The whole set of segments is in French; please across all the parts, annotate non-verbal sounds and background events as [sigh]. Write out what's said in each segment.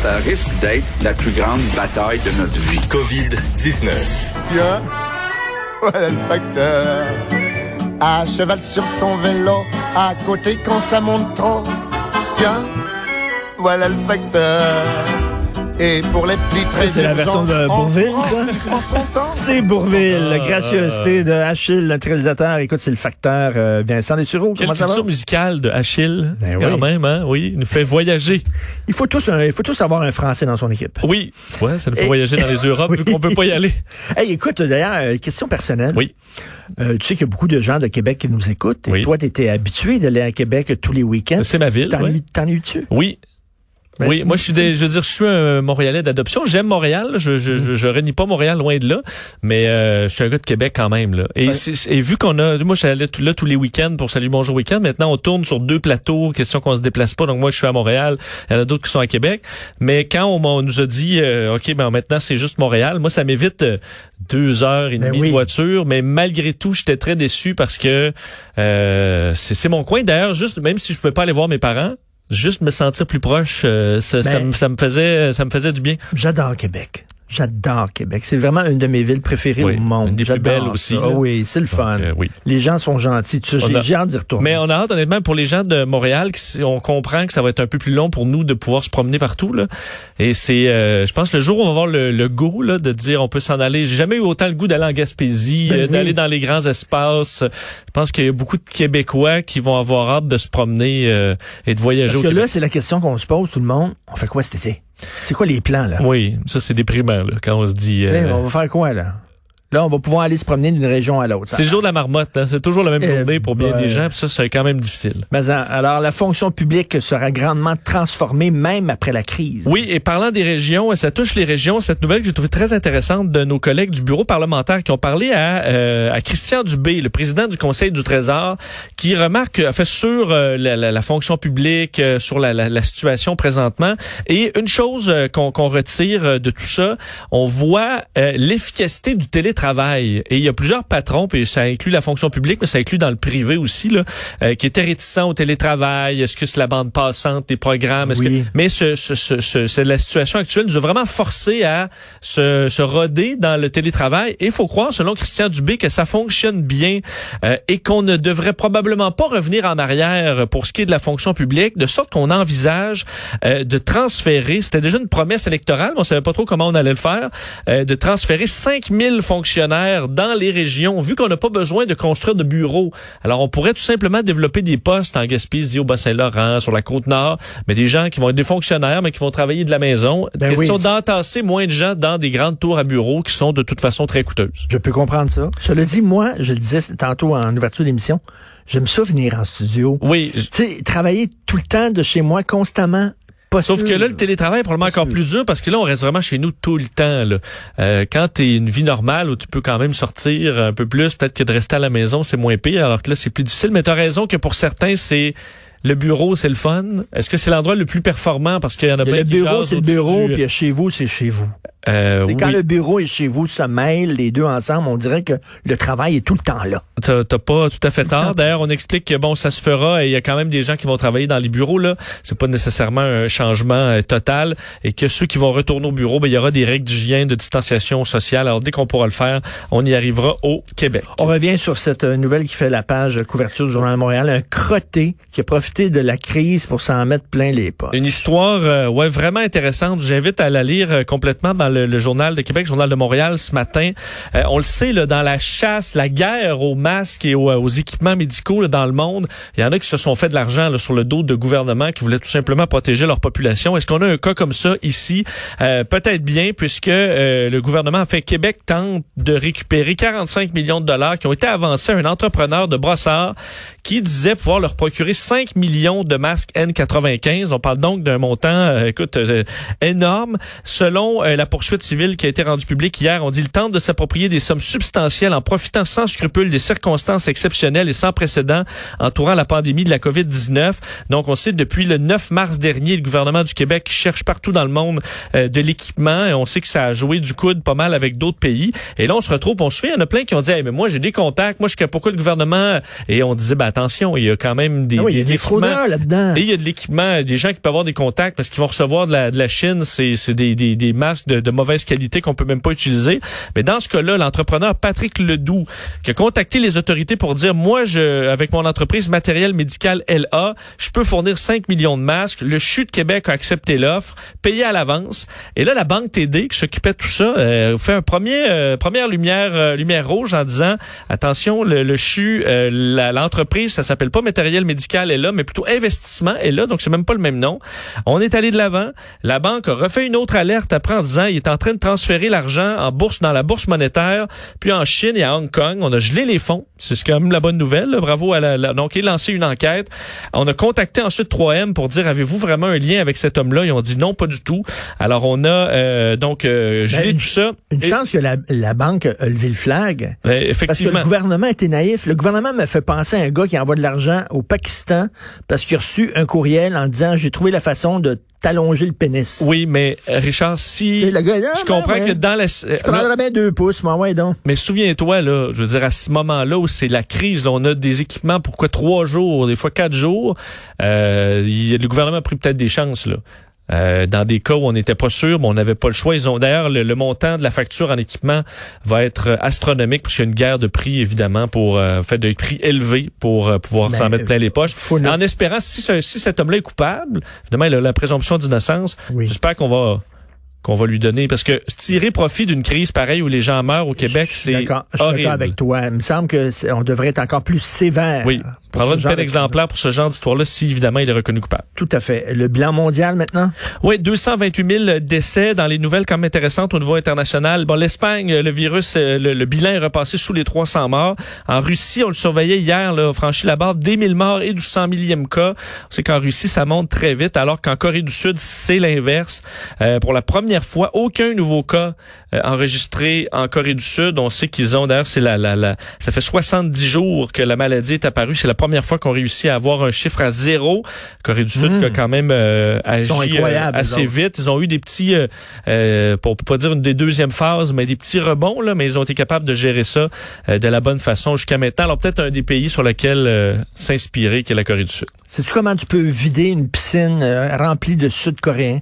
ça risque d'être la plus grande bataille de notre vie. COVID-19. Tiens, voilà le facteur. À cheval sur son vélo, à côté quand ça monte trop. Tiens, voilà le facteur. Et pour les plis très Ça, c'est la version de urgents, Bourvil, en- ça? C'est Bourville, la gracieuseté de Achille, notre réalisateur. Écoute, c'est le facteur euh, Vincent Dessureau. Quelle Comment ça va? culture musicale de Achille, Ben quand oui. même, hein? Oui, il nous fait voyager. Il faut tous, un- il faut tous avoir un Français dans son équipe. Oui, ouais, ça nous fait Et- voyager dans les [laughs] Europes vu qu'on peut pas y aller. Hey, écoute, d'ailleurs, euh, question personnelle. Oui. Euh, tu sais qu'il y a beaucoup de gens de Québec qui nous écoutent. Et Oui. toi, tu étais habitué d'aller à Québec tous les week-ends. C'est ma ville, T'en ouais. T'en eu-tu? Oui. Ben, oui, moi je suis des, je veux dire je suis un Montréalais d'adoption, j'aime Montréal, je je, je je renie pas Montréal loin de là, mais euh, je suis un gars de Québec quand même là. Et, Ouais. et vu qu'on a moi je suis allé là tous les week-ends pour Salut Bonjour Week-end, maintenant on tourne sur deux plateaux, question qu'on se déplace pas. Donc moi je suis à Montréal, il y en a d'autres qui sont à Québec, mais quand on, m'a- on nous a dit euh, OK, ben maintenant c'est juste Montréal, moi ça m'évite euh, deux heures et Ben demie oui. de voiture, mais malgré tout, j'étais très déçu parce que euh, c'est c'est mon coin. D'ailleurs juste même si je pouvais pas aller voir mes parents, juste me sentir plus proche, euh, ça, ça Ben- me- ça me faisait, ça me faisait du bien. J'adore Québec. J'adore Québec. C'est vraiment une de mes villes préférées Oui, au monde. une des plus belles aussi. Ah oui, c'est le fun. Donc, euh, oui. Les gens sont gentils. Tu sais, J'ai hâte d'y retourner. Mais on a hâte, honnêtement, pour les gens de Montréal, on comprend que ça va être un peu plus long pour nous de pouvoir se promener partout. Là. Et c'est, euh, je pense, le jour où on va avoir le, le goût là, de dire on peut s'en aller. J'ai jamais eu autant le goût d'aller en Gaspésie, Ben oui. d'aller dans les grands espaces. Je pense qu'il y a beaucoup de Québécois qui vont avoir hâte de se promener euh, et de voyager Parce au que Québec. là, c'est la question qu'on se pose, tout le monde. On fait quoi cet été? C'est quoi les plans, là? Oui, ça c'est déprimant là, quand on se dit. euh, Là, on va faire quoi, là? Là, on va pouvoir aller se promener d'une région à l'autre. C'est le jour de la marmotte, hein. c'est toujours la même Eh journée pour bien ben. des gens, puis ça c'est quand même difficile. Mais hein, alors, la fonction publique sera grandement transformée même après la crise. Oui, et parlant des régions, ça touche les régions. Cette nouvelle que j'ai trouvée très intéressante de nos collègues du bureau parlementaire qui ont parlé à, euh, à Christian Dubé, le président du Conseil du Trésor, qui remarque, a fait sur euh, la, la- la fonction publique, euh, sur la, la- la situation présentement. Et une chose euh, qu'on qu'on retire euh, de tout ça, on voit l'efficacité du télétravail. Et il y a plusieurs patrons, puis ça inclut la fonction publique, mais ça inclut dans le privé aussi, là, euh, qui étaient réticents au télétravail. Est-ce que c'est la bande passante des programmes? Est-ce Oui. que mais ce, ce, ce, ce- c'est la situation actuelle nous a vraiment forcé à se, se roder dans le télétravail. Et il faut croire, selon Christian Dubé, que ça fonctionne bien euh, et qu'on ne devrait probablement pas revenir en arrière pour ce qui est de la fonction publique, de sorte qu'on envisage euh, de transférer, c'était déjà une promesse électorale, mais on savait pas trop comment on allait le faire, euh, de transférer 5000 fonctionnaires dans les régions, vu qu'on n'a pas besoin de construire de bureaux. Alors, on pourrait tout simplement développer des postes en Gaspésie, au Bas-Saint-Laurent, sur la Côte-Nord, mais des gens qui vont être des fonctionnaires, mais qui vont travailler de la maison. Ben Question oui. d'entasser moins de gens dans des grandes tours à bureaux qui sont de toute façon très coûteuses. Je peux comprendre ça. Cela dit, moi, je le disais tantôt en ouverture d'émission, j'aime ça venir en studio. Oui, Tu sais, travailler tout le temps de chez moi, constamment, pas Sauf sûr. que là, le télétravail est probablement encore plus dur parce que là, on reste vraiment chez nous tout le temps. Là. Euh, quand tu une vie normale où tu peux quand même sortir un peu plus, peut-être que de rester à la maison, c'est moins pire, alors que là, c'est plus difficile. Mais tu as raison que pour certains, c'est le bureau, c'est le fun. Est-ce que c'est l'endroit le plus performant? Parce qu'il y en a y a bien le bureau, c'est le bureau, puis chez vous, c'est chez vous. Euh, Et quand oui. le bureau est chez vous, ça mêle les deux ensemble, on dirait que le travail est tout le temps là. T'as pas tout à fait tort. D'ailleurs, on explique que bon, ça se fera et il y a quand même des gens qui vont travailler dans les bureaux là. C'est pas nécessairement un changement euh, total et que ceux qui vont retourner au bureau, ben, il y aura des règles d'hygiène, de distanciation sociale. Alors dès qu'on pourra le faire, on y arrivera au Québec. On revient sur cette euh, nouvelle qui fait la page couverture du Journal de Montréal, un crotté qui a profité de la crise pour s'en mettre plein les poches. Une histoire euh, ouais vraiment intéressante. J'invite à la lire complètement dans le, journal de Québec, le journal de Montréal ce matin. Euh, on le sait là, dans la chasse, la guerre aux masques et aux, aux équipements médicaux là, dans le monde, il y en a qui se sont fait de l'argent sur le dos de gouvernements qui voulaient tout simplement protéger leur population. Est-ce qu'on a un cas comme ça ici? Euh, Peut-être bien, puisque euh, le gouvernement a fait Québec tente de récupérer 45 millions de dollars qui ont été avancés à un entrepreneur de Brossard qui disait pouvoir leur procurer 5 millions de masques N95. On parle donc d'un montant, euh, écoute, euh, énorme. Selon euh, la poursuite civile qui a été rendue publique hier, on dit il tente de s'approprier des sommes substantielles en profitant sans scrupule des circonstances exceptionnelles et sans précédent entourant la pandémie de la COVID-19. Donc, on sait depuis le 9 mars dernier, le gouvernement du Québec cherche partout dans le monde euh, de l'équipement et on sait que ça a joué du coude pas mal avec d'autres pays. Et là, on se retrouve, on se souvient, il y en a plein qui ont dit, mais moi, j'ai des contacts, moi, je sais pourquoi le gouvernement, et on disait, ben, attention, il y a quand même des, Ah oui, il y a des fraudeurs là-dedans. Et il y a de l'équipement, des gens qui peuvent avoir des contacts parce qu'ils vont recevoir de la, de la Chine, c'est des, des, des masques de, de mauvaise qualité qu'on peut même pas utiliser. Mais dans ce cas-là, l'entrepreneur Patrick Ledoux, qui a contacté les autorités pour dire, moi, je, avec mon entreprise matériel médical LA, je peux fournir 5 millions de masques. Le CHU de Québec a accepté l'offre, payé à l'avance. Et là, la Banque TD, qui s'occupait de tout ça, euh, fait un premier, euh, première lumière, euh, lumière rouge en disant, attention, le, le CHU, euh, l'entreprise, ça s'appelle pas matériel médical LA, mais plutôt investissement LA, donc c'est même pas le même nom. On est allé de l'avant. La banque a refait une autre alerte après en disant, il est en train de transférer l'argent en bourse, dans la bourse monétaire, puis en Chine et à Hong Kong. On a gelé les fonds. C'est quand même la bonne nouvelle. là. Bravo à la, la- donc il a lancé une enquête. On a contacté ensuite 3M pour dire, avez-vous vraiment un lien avec cet homme-là? Ils ont dit non, pas du tout. Alors on a euh, donc euh, gelé Ben, tout ça. Une Et- chance que la, la banque a levé le flag. ben, Parce que effectivement. le gouvernement était naïf. Le gouvernement me fait penser à un gars qui envoie de l'argent au Pakistan parce qu'il a reçu un courriel en disant j'ai trouvé la façon de t'allonger le pénis. Oui, mais euh, Richard, si Et le gars, ah, je ben comprends ouais. que dans la Je prendrais bien deux pouces, moi, ouais, donc. mais souviens-toi là, je veux dire à ce moment-là où c'est la crise, là, on a des équipements pourquoi trois jours, des fois quatre jours. Euh, il- le gouvernement a pris peut-être des chances là. Euh, dans des cas où on n'était pas sûr, mais on n'avait pas le choix. Ils ont d'ailleurs le, le montant de la facture en équipement va être astronomique parce qu'il y a une guerre de prix évidemment pour euh, fait de prix élevés pour euh, pouvoir s'en mettre plein les poches. faut En espérant si, ce- si cet homme-là est coupable, évidemment il a la présomption d'innocence. Oui. J'espère qu'on va qu'on va lui donner parce que tirer profit d'une crise pareille où les gens meurent au Québec, c'est d'accord je suis horrible. d'accord avec toi. Il me semble que c'est- on devrait être encore plus sévère. Oui, prendra une peine exemplaire pour ce genre d'histoire-là si évidemment il est reconnu coupable. Tout à fait. Le bilan mondial maintenant? Oui, 228 000 décès dans les nouvelles quand même intéressantes au niveau international. Bon, l'Espagne, le virus, euh, le, le bilan est repassé sous les 300 morts. En Russie, on le surveillait hier, là, on franchit la barre des 1000 morts et du 100 millième cas. On sait qu'en Russie, ça monte très vite, alors qu'en Corée du Sud, c'est l'inverse. Euh, pour la première fois, aucun nouveau cas euh, enregistré en Corée du Sud. On sait qu'ils ont, d'ailleurs, c'est la, la, la, ça fait 70 jours que la maladie est apparue. C'est la première fois qu'on réussit à avoir un chiffre à zéro. Corée du Sud qui a quand même euh, agi euh, assez vite. Ils ont eu des petits, euh, euh, pour on peut pas dire une des deuxièmes phases, mais des petits rebonds, là, mais ils ont été capables de gérer ça euh, de la bonne façon jusqu'à maintenant. Alors peut-être un des pays sur lequel s'inspirer, qui est la Corée du Sud. Sais-tu comment tu peux vider une piscine euh, remplie de Sud-Coréens?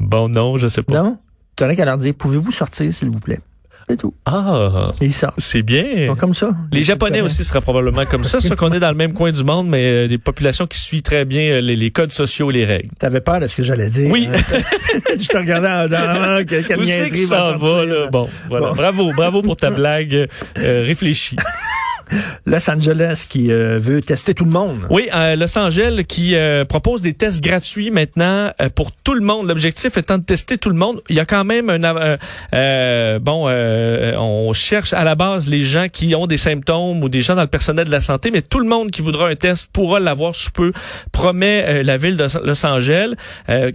Bon, non, je sais pas. Non? Tu n'aurais qu'à leur dire, pouvez-vous sortir, s'il vous plaît? C'est tout. Ah, Et sortent. c'est bien. comme ça. Les Japonais aussi seraient probablement comme ça, sauf qu'on est dans le même coin du monde, mais euh, des populations qui suivent très bien euh, les, les codes sociaux et les règles. T'avais peur de ce que j'allais dire. Oui. hein? [laughs] Je te regardais en dans quelle, quelle c'est que ça va va, sortir, là? Bon, voilà. Bon. Bravo, bravo pour ta [laughs] blague euh, réfléchie. Los Angeles qui euh, veut tester tout le monde. Oui, euh, Los Angeles qui euh, propose des tests gratuits maintenant euh, pour tout le monde. L'objectif étant de tester tout le monde. Il y a quand même un euh, euh, bon, on cherche à la base les gens qui ont des symptômes ou des gens dans le personnel de la santé, mais tout le monde qui voudra un test pourra l'avoir sous peu. Promet la ville de Los Angeles,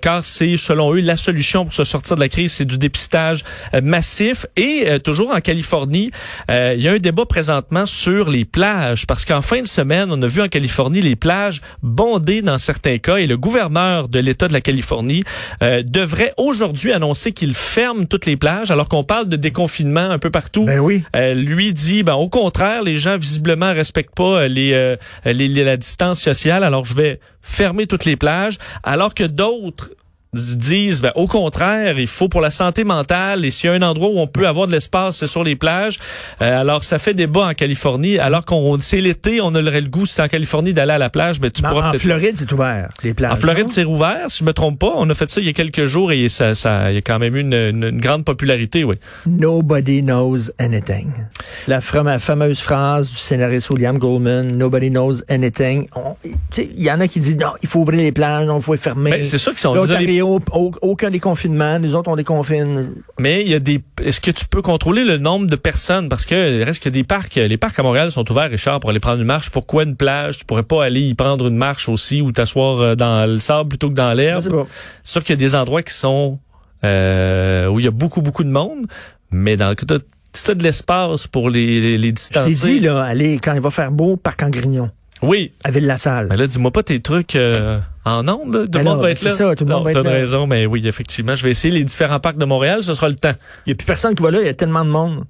car c'est selon eux la solution pour se sortir de la crise, c'est du dépistage massif. Et toujours en Californie, il y a un débat présentement sur les plages, parce qu'en fin de semaine, on a vu en Californie les plages bondées dans certains cas, et le gouverneur de l'État de la Californie euh, devrait aujourd'hui annoncer qu'il ferme toutes les plages, alors qu'on parle de déconfinement un peu partout. Ben oui. Euh, lui dit, ben, au contraire, les gens visiblement respectent pas euh, les, euh, les, les- la distance sociale, alors je vais fermer toutes les plages, alors que d'autres disent ben, au contraire il faut pour la santé mentale et s'il y a un endroit où on peut avoir de l'espace c'est sur les plages Euh, alors ça fait débat en Californie alors qu'on c'est l'été on aurait le goût si t'es en Californie d'aller à la plage ben tu Mais pourras en Floride, c'est ouvert, les plages. en Floride, c'est rouvert, si je me trompe pas. On a fait ça il y a quelques jours et ça, ça, il y a quand même eu une, une- une grande popularité, oui. Nobody knows anything. La fameuse phrase du scénariste William Goldman, Nobody knows anything. Il y en a qui disent, non, il faut ouvrir les plages, non, il faut les fermer. Ben, c'est sûr qu'ils sont Au- aucun des confinements, nous autres, on déconfine. Mais il y a des. Est-ce que tu peux contrôler le nombre de personnes? Parce que il reste que des parcs. Les parcs à Montréal sont ouverts, Richard, pour aller prendre une marche. Pourquoi une plage? Tu pourrais pas aller y prendre une marche aussi ou t'asseoir euh, dans le sable plutôt que dans l'herbe? C'est sûr qu'il y a des endroits qui sont euh, où il y a beaucoup beaucoup de monde, mais dans le cas de si t'as de l'espace pour les, les, les Je distancer. dit, là, allez, quand il va faire beau, parc en Grignon, Oui. à Ville-la-Salle. Mais là, dis-moi pas tes trucs euh, en ondes. là. Tout Ben le monde là, va être c'est là. ça, tout le monde Non, va être t'as là. raison, mais oui, effectivement. Je vais essayer les différents parcs de Montréal, ce sera le temps. Il n'y a plus personne qui va là, il y a tellement de monde.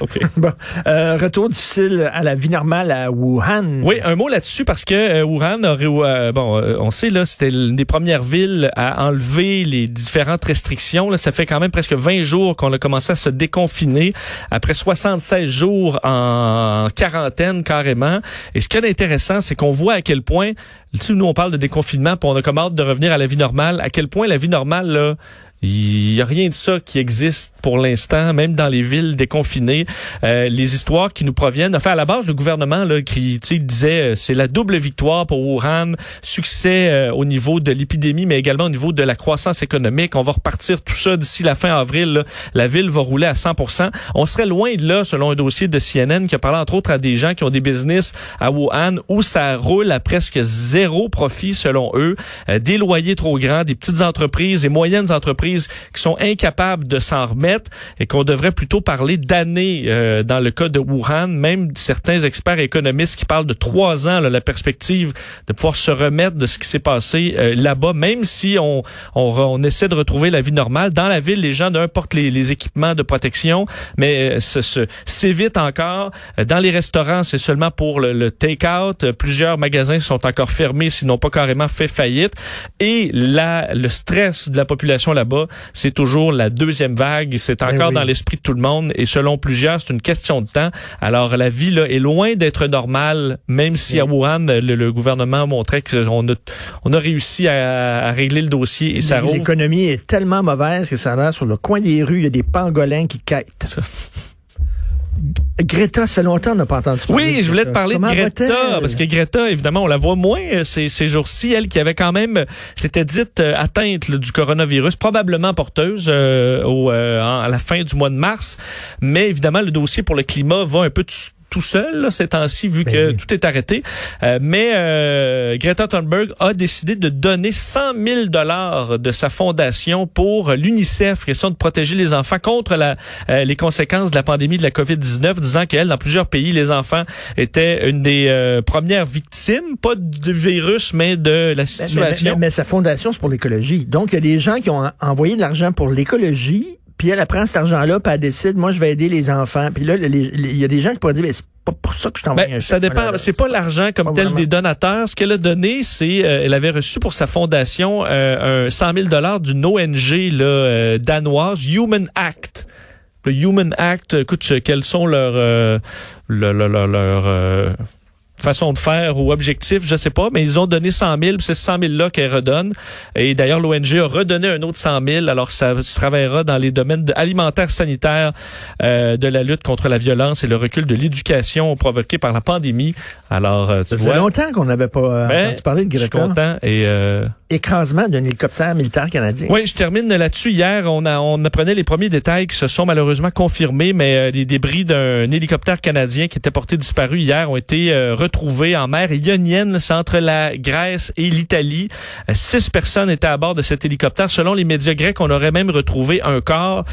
OK. [laughs] Bon, euh, retour difficile à la vie normale à Wuhan. Oui, un mot là-dessus parce que euh, Wuhan aurait, euh, bon, euh, on sait là, c'était l'une des premières villes à enlever les différentes restrictions. Là, ça fait quand même presque 20 jours qu'on a commencé à se déconfiner après 76 jours en quarantaine carrément. Et ce qui est intéressant, c'est qu'on voit à quel point, tu sais, nous on parle de déconfinement, puis on a comme hâte de revenir à la vie normale. À quel point la vie normale là, il y a rien de ça qui existe pour l'instant, même dans les villes déconfinées. Euh, les histoires qui nous proviennent. Enfin, à la base, le gouvernement là, qui disait euh, c'est la double victoire pour Wuhan, succès euh, au niveau de l'épidémie, mais également au niveau de la croissance économique. On va repartir tout ça d'ici la fin avril. La ville va rouler à 100% On serait loin de là, selon un dossier de CNN qui a parlé entre autres à des gens qui ont des business à Wuhan où ça roule à presque zéro profit selon eux. des loyers trop grands, des petites entreprises et moyennes entreprises qui sont incapables de s'en remettre et qu'on devrait plutôt parler d'années euh, dans le cas de Wuhan. Même certains experts économistes qui parlent de trois ans, là, la perspective de pouvoir se remettre de ce qui s'est passé euh, là-bas, même si on, on, on, essaie de retrouver la vie normale. Dans la ville, les gens d'un portent les, les, équipements de protection, mais euh, ce, ce, s'évitent encore. Dans les restaurants, c'est seulement pour le, le take-out. Plusieurs magasins sont encore fermés, s'ils n'ont pas carrément fait faillite. Et là, le stress de la population là-bas, c'est toujours la deuxième vague. C'est Eh encore oui. dans l'esprit de tout le monde. Et selon plusieurs, c'est une question de temps. Alors, la vie là, est loin d'être normale, même si à Wuhan, le, le gouvernement montrait qu'on a, on a réussi à, à régler le dossier et ça roule. L'économie est tellement mauvaise que ça a l'air sur le coin des rues, il y a des pangolins qui quittent. Greta, ça fait longtemps qu'on n'a pas entendu parler Oui, je voulais te parler Comment de Greta, parce que Greta, évidemment, on la voit moins euh, ces, ces jours-ci. Elle qui avait quand même, euh, s'était dite euh, atteinte là, du coronavirus, probablement porteuse euh, au, euh, à la fin du mois de mars. Mais évidemment, le dossier pour le climat va un peu tout seul là, ces temps-ci, vu Ben que oui. tout est arrêté. Euh, mais euh, Greta Thunberg a décidé de donner 100 000 dollars de sa fondation pour l'UNICEF, question de protéger les enfants contre la, euh, les conséquences de la pandémie de la COVID-19, disant qu'elle, dans plusieurs pays, les enfants étaient une des euh, premières victimes, pas du virus, mais de la Mais- mais, situation. mais- mais sa fondation, c'est pour l'écologie. Donc, il y a des gens qui ont en- envoyé de l'argent pour l'écologie, puis elle, elle prend cet argent-là, puis elle décide, moi, je vais aider les enfants. Puis là, il y a des gens qui pourraient dire, mais c'est pas pour ça que je t'envoie Ben, un ça dépend. C'est pas l'argent comme Pas tel vraiment. des donateurs. Ce qu'elle a donné, c'est euh, elle avait reçu pour sa fondation euh, un 100 000 dollars d'une ONG là, euh, danoise, Human Act. Le Human Act, écoute, euh, quels sont leurs euh, le- le- le- leurs euh, façon de faire ou objectif, je sais pas, mais ils ont donné 100 000, puis c'est 100 000 là qu'elle redonne. Et d'ailleurs, l'ONG a redonné un autre 100 000. Alors, ça se travaillera dans les domaines alimentaires, sanitaires, euh, de la lutte contre la violence et le recul de l'éducation provoqué par la pandémie. Alors, euh, tu Ça longtemps qu'on n'avait pas euh, ben, entendu parler de je suis content. Et euh, Écrasement d'un hélicoptère militaire canadien. oui, je termine là-dessus. Hier, on, a, on apprenait les premiers détails qui se sont malheureusement confirmés, mais euh, les débris d'un hélicoptère canadien qui était porté disparu hier ont été euh, retrouvés en mer ionienne, c'est entre la Grèce et l'Italie. Euh, six personnes étaient à bord de cet hélicoptère. Selon les médias grecs, on aurait même retrouvé un corps.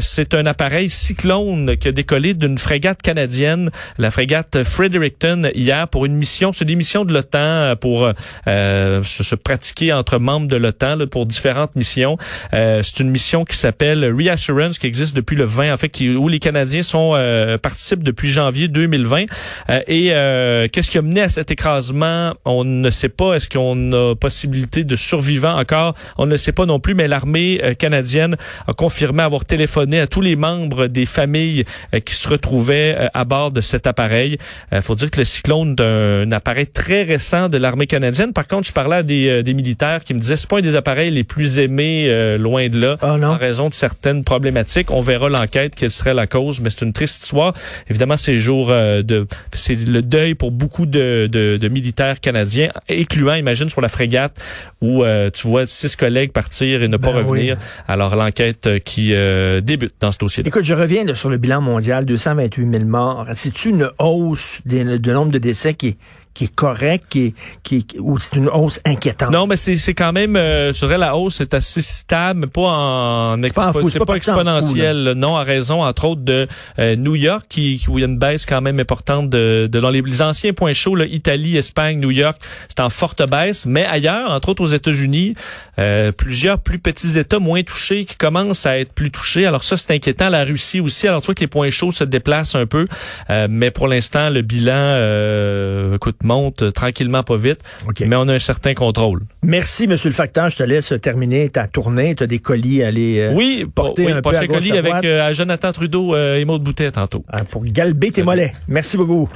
C'est un appareil cyclone qui a décollé d'une frégate canadienne, la frégate Fredericton, hier pour une mission. C'est des missions de l'OTAN pour se, pratiquer entre membres de l'OTAN pour différentes missions. Euh, c'est une mission qui s'appelle Reassurance, qui existe depuis le 20, en fait, où les Canadiens sont euh, participent depuis janvier 2020. Euh, et euh, qu'est-ce qui a mené à cet écrasement? On ne sait pas. Est-ce qu'on a possibilité de survivants encore? On ne le sait pas non plus. Mais l'armée euh, canadienne a confirmé avoir téléphoné à tous les membres des familles qui se retrouvaient à bord de cet appareil. Il faut dire que le cyclone est un, un appareil très récent de l'armée canadienne. Par contre, je parlais des militaires qui me disaient c'est pas un des appareils les plus aimés euh, loin de là non. en raison de certaines problématiques. On verra l'enquête quelle serait la cause, mais c'est une triste histoire. Évidemment, c'est jour euh, de c'est le deuil pour beaucoup de, de, de militaires canadiens, incluant, imagine, sur la frégate où euh, tu vois six collègues partir et ne pas Ben revenir. Alors l'enquête euh, qui euh, débute dans ce dossier. Écoute, je reviens là, sur le bilan mondial, 228 000 morts. C'est-tu une hausse des- du nombre de décès qui est, qui est correct, qui est, qui ou c'est une hausse inquiétante? Non, mais c'est, c'est quand même, euh, je dirais, la hausse est assez stable, mais pas en, C'est pas en fou, c'est c'est pas, pas parti en fou, exponentiel. non, à raison, entre autres, de euh, New York, qui, où il y a une baisse quand même importante de, de dans les, les anciens points chauds, là, Italie, Espagne, New York, c'est en forte baisse, mais ailleurs, entre autres aux États-Unis, euh, plusieurs plus petits États moins touchés qui commencent à être plus touchés. Alors ça, c'est inquiétant. La Russie aussi. Alors tu vois que les points chauds se déplacent un peu, euh, mais pour l'instant, le bilan, euh, monte tranquillement, pas vite, mais on a un certain contrôle. Merci, Monsieur le facteur. Je te laisse terminer ta tournée. Tu as des colis à aller euh, Oui, porter oui, un peu à colis à avec euh, à Jonathan Trudeau euh, et Maud Boutet tantôt. euh, pour galber tes mollets. Merci beaucoup.